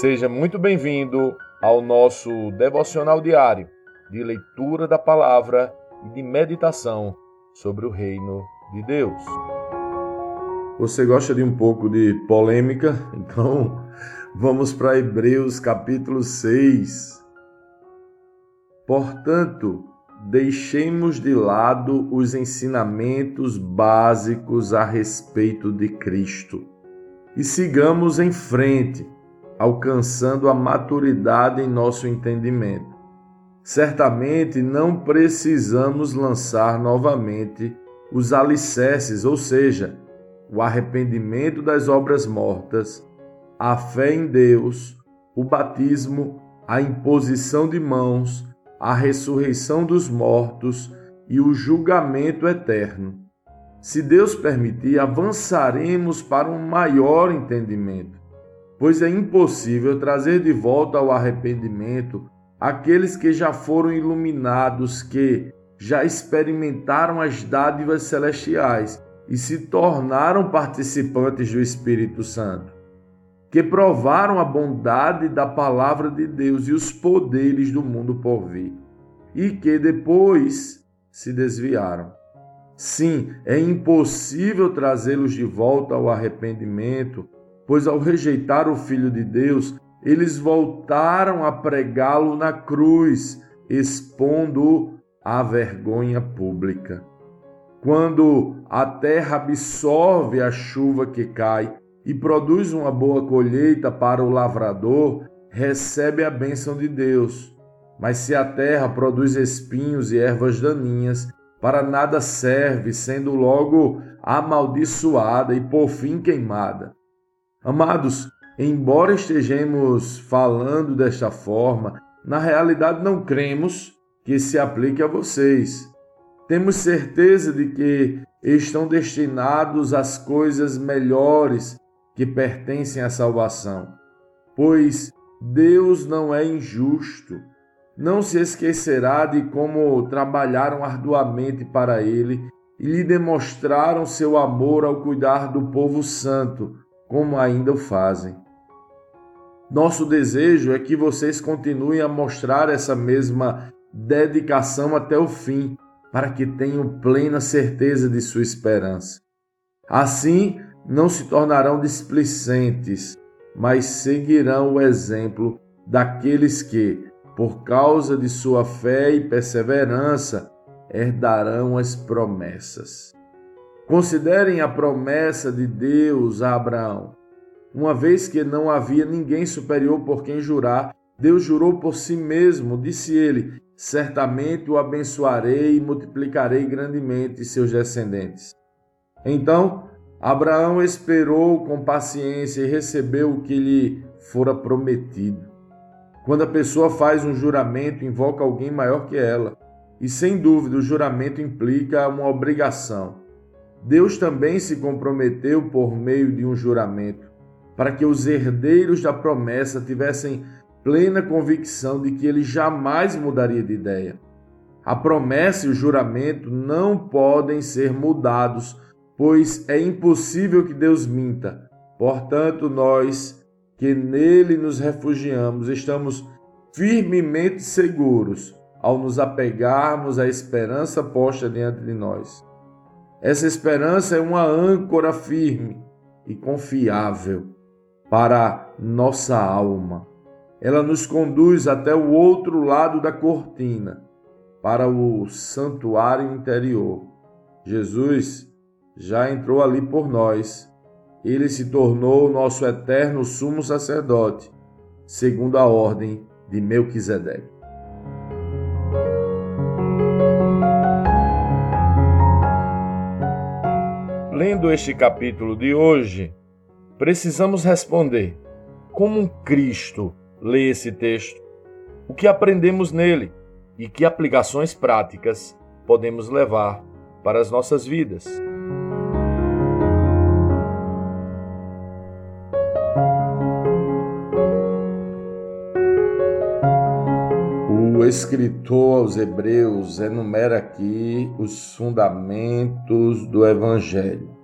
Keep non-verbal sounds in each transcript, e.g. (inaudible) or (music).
Seja muito bem-vindo ao nosso devocional diário de leitura da palavra e de meditação sobre o reino de Deus. Você gosta de um pouco de polêmica? (laughs) Então, vamos para Hebreus capítulo 6. Portanto, deixemos de lado os ensinamentos básicos a respeito de Cristo e sigamos em frente alcançando a maturidade em nosso entendimento. Certamente não precisamos lançar novamente os alicerces, ou seja, o arrependimento das obras mortas, a fé em Deus, o batismo, a imposição de mãos, a ressurreição dos mortos e o julgamento eterno. Se Deus permitir, avançaremos para um maior entendimento pois é impossível trazer de volta ao arrependimento aqueles que já foram iluminados, que já experimentaram as dádivas celestiais e se tornaram participantes do Espírito Santo, que provaram a bondade da palavra de Deus e os poderes do mundo por vir, e que depois se desviaram. Sim, é impossível trazê-los de volta ao arrependimento pois ao rejeitar o Filho de Deus, eles voltaram a pregá-lo na cruz, expondo-o à vergonha pública. Quando a terra absorve a chuva que cai e produz uma boa colheita para o lavrador, recebe a bênção de Deus. Mas se a terra produz espinhos e ervas daninhas, para nada serve, sendo logo amaldiçoada e por fim queimada. Amados, embora estejamos falando desta forma, na realidade não cremos que se aplique a vocês. Temos certeza de que estão destinados às coisas melhores que pertencem à salvação, pois Deus não é injusto. Não se esquecerá de como trabalharam arduamente para Ele e lhe demonstraram seu amor ao cuidar do povo santo como ainda o fazem. Nosso desejo é que vocês continuem a mostrar essa mesma dedicação até o fim, para que tenham plena certeza de sua esperança. Assim, não se tornarão displicentes, mas seguirão o exemplo daqueles que, por causa de sua fé e perseverança, herdarão as promessas. Considerem a promessa de Deus a Abraão. Uma vez que não havia ninguém superior por quem jurar, Deus jurou por si mesmo, disse ele: Certamente o abençoarei e multiplicarei grandemente seus descendentes. Então, Abraão esperou com paciência e recebeu o que lhe fora prometido. Quando a pessoa faz um juramento, invoca alguém maior que ela, e sem dúvida o juramento implica uma obrigação. Deus também se comprometeu por meio de um juramento, para que os herdeiros da promessa tivessem plena convicção de que ele jamais mudaria de ideia. A promessa e o juramento não podem ser mudados, pois é impossível que Deus minta. Portanto, nós que nele nos refugiamos, estamos firmemente seguros ao nos apegarmos à esperança posta diante de nós. Essa esperança é uma âncora firme e confiável para nossa alma. Ela nos conduz até o outro lado da cortina, para o santuário interior. Jesus já entrou ali por nós. Ele se tornou nosso eterno sumo sacerdote, segundo a ordem de Melquisedeque. Lendo este capítulo de hoje, precisamos responder: como Cristo lê esse texto? O que aprendemos nele e que aplicações práticas podemos levar para as nossas vidas? Escritor aos Hebreus enumera aqui os fundamentos do Evangelho.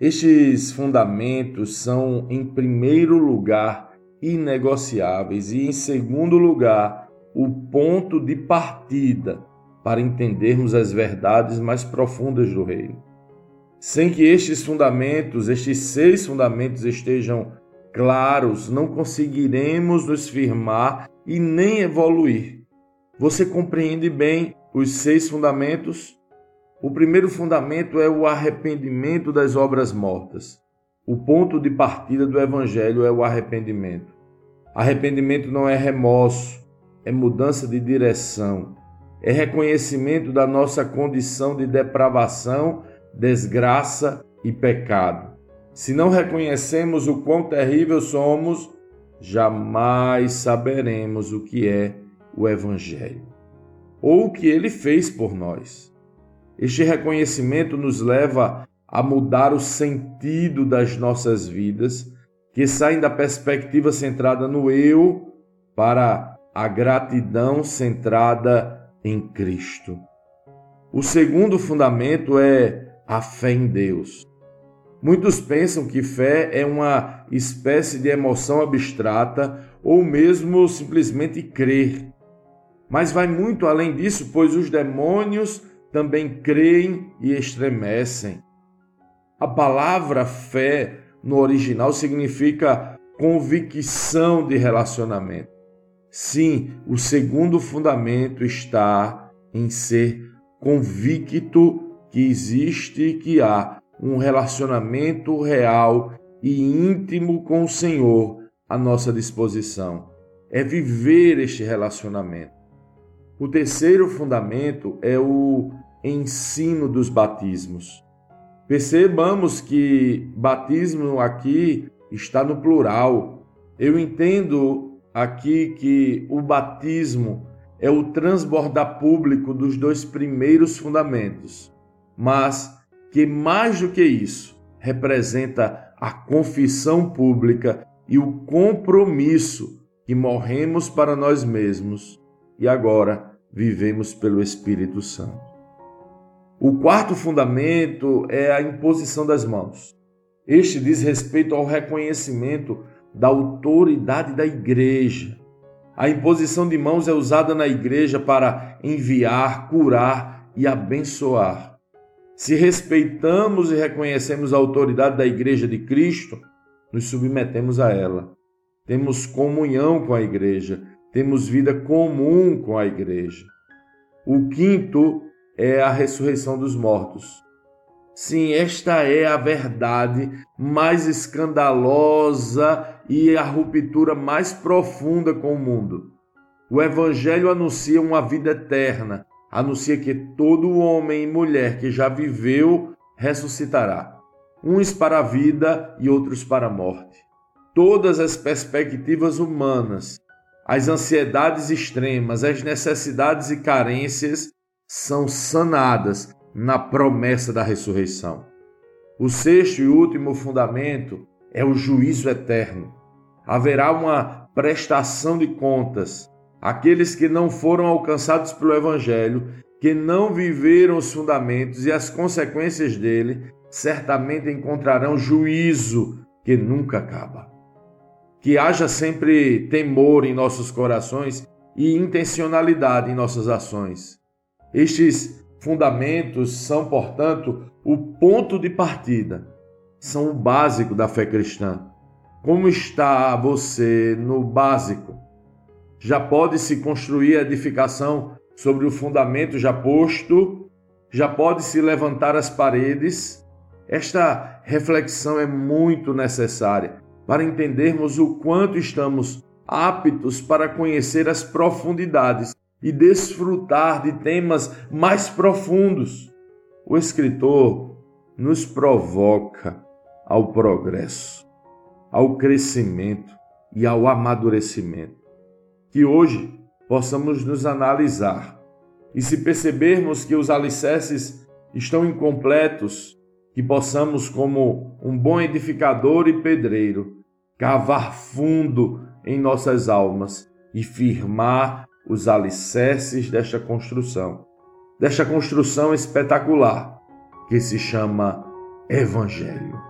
Estes fundamentos são, em primeiro lugar, inegociáveis e, em segundo lugar, o ponto de partida para entendermos as verdades mais profundas do reino. Sem que estes fundamentos, estes seis fundamentos estejam claros, não conseguiremos nos firmar e nem evoluir. Você compreende bem os seis fundamentos? O primeiro fundamento é o arrependimento das obras mortas. O ponto de partida do Evangelho é o arrependimento. Arrependimento não é remorso, é mudança de direção, é reconhecimento da nossa condição de depravação, desgraça e pecado. Se não reconhecemos o quão terrível somos, jamais saberemos o que é o Evangelho ou o que ele fez por nós. Este reconhecimento nos leva a mudar o sentido das nossas vidas, que saem da perspectiva centrada no eu para a gratidão centrada em Cristo. O segundo fundamento é a fé em Deus. Muitos pensam que fé é uma espécie de emoção abstrata ou mesmo simplesmente crer. Mas vai muito além disso, pois os demônios também creem e estremecem. A palavra fé no original significa convicção de relacionamento. Sim, o segundo fundamento está em ser convicto que existe e que há um relacionamento real e íntimo com o Senhor à nossa disposição. É viver este relacionamento. O terceiro fundamento é o ensino dos batismos. Percebamos que batismo aqui está no plural. Eu entendo aqui que o batismo é o transbordar público dos dois primeiros fundamentos, mas que mais do que isso representa a confissão pública e o compromisso que morremos para nós mesmos e agora vivemos pelo Espírito Santo. O quarto fundamento é a imposição das mãos. Este diz respeito ao reconhecimento da autoridade da igreja. A imposição de mãos é usada na igreja para enviar, curar e abençoar. Se respeitamos e reconhecemos a autoridade da igreja de Cristo, nos submetemos a ela. Temos comunhão com a igreja, temos vida comum com a igreja. O quinto é a ressurreição dos mortos. Sim, esta é a verdade mais escandalosa e a ruptura mais profunda com o mundo. O Evangelho anuncia uma vida eterna, anuncia que todo homem e mulher que já viveu ressuscitará, uns para a vida e outros para a morte. Todas as perspectivas humanas, as ansiedades extremas, as necessidades e carências são sanadas na promessa da ressurreição. O sexto e último fundamento é o juízo eterno. Haverá uma prestação de contas. Aqueles que não foram alcançados pelo Evangelho, que não viveram os fundamentos e as consequências dele, certamente encontrarão juízo que nunca acaba. Que haja sempre temor em nossos corações e intencionalidade em nossas ações. Estes fundamentos são, portanto, o ponto de partida, são o básico da fé cristã. Como está você no básico? Já pode se construir a edificação sobre o fundamento já posto? Já pode se levantar as paredes? Esta reflexão é muito necessária para entendermos o quanto estamos aptos para conhecer as profundidades e desfrutar de temas mais profundos. O escritor nos provoca ao progresso, ao crescimento e ao amadurecimento. Que hoje possamos nos analisar e, se percebermos que os alicerces estão incompletos, que possamos, como um bom edificador e pedreiro, cavar fundo em nossas almas e firmar os alicerces desta construção, desta construção espetacular que se chama Evangelho.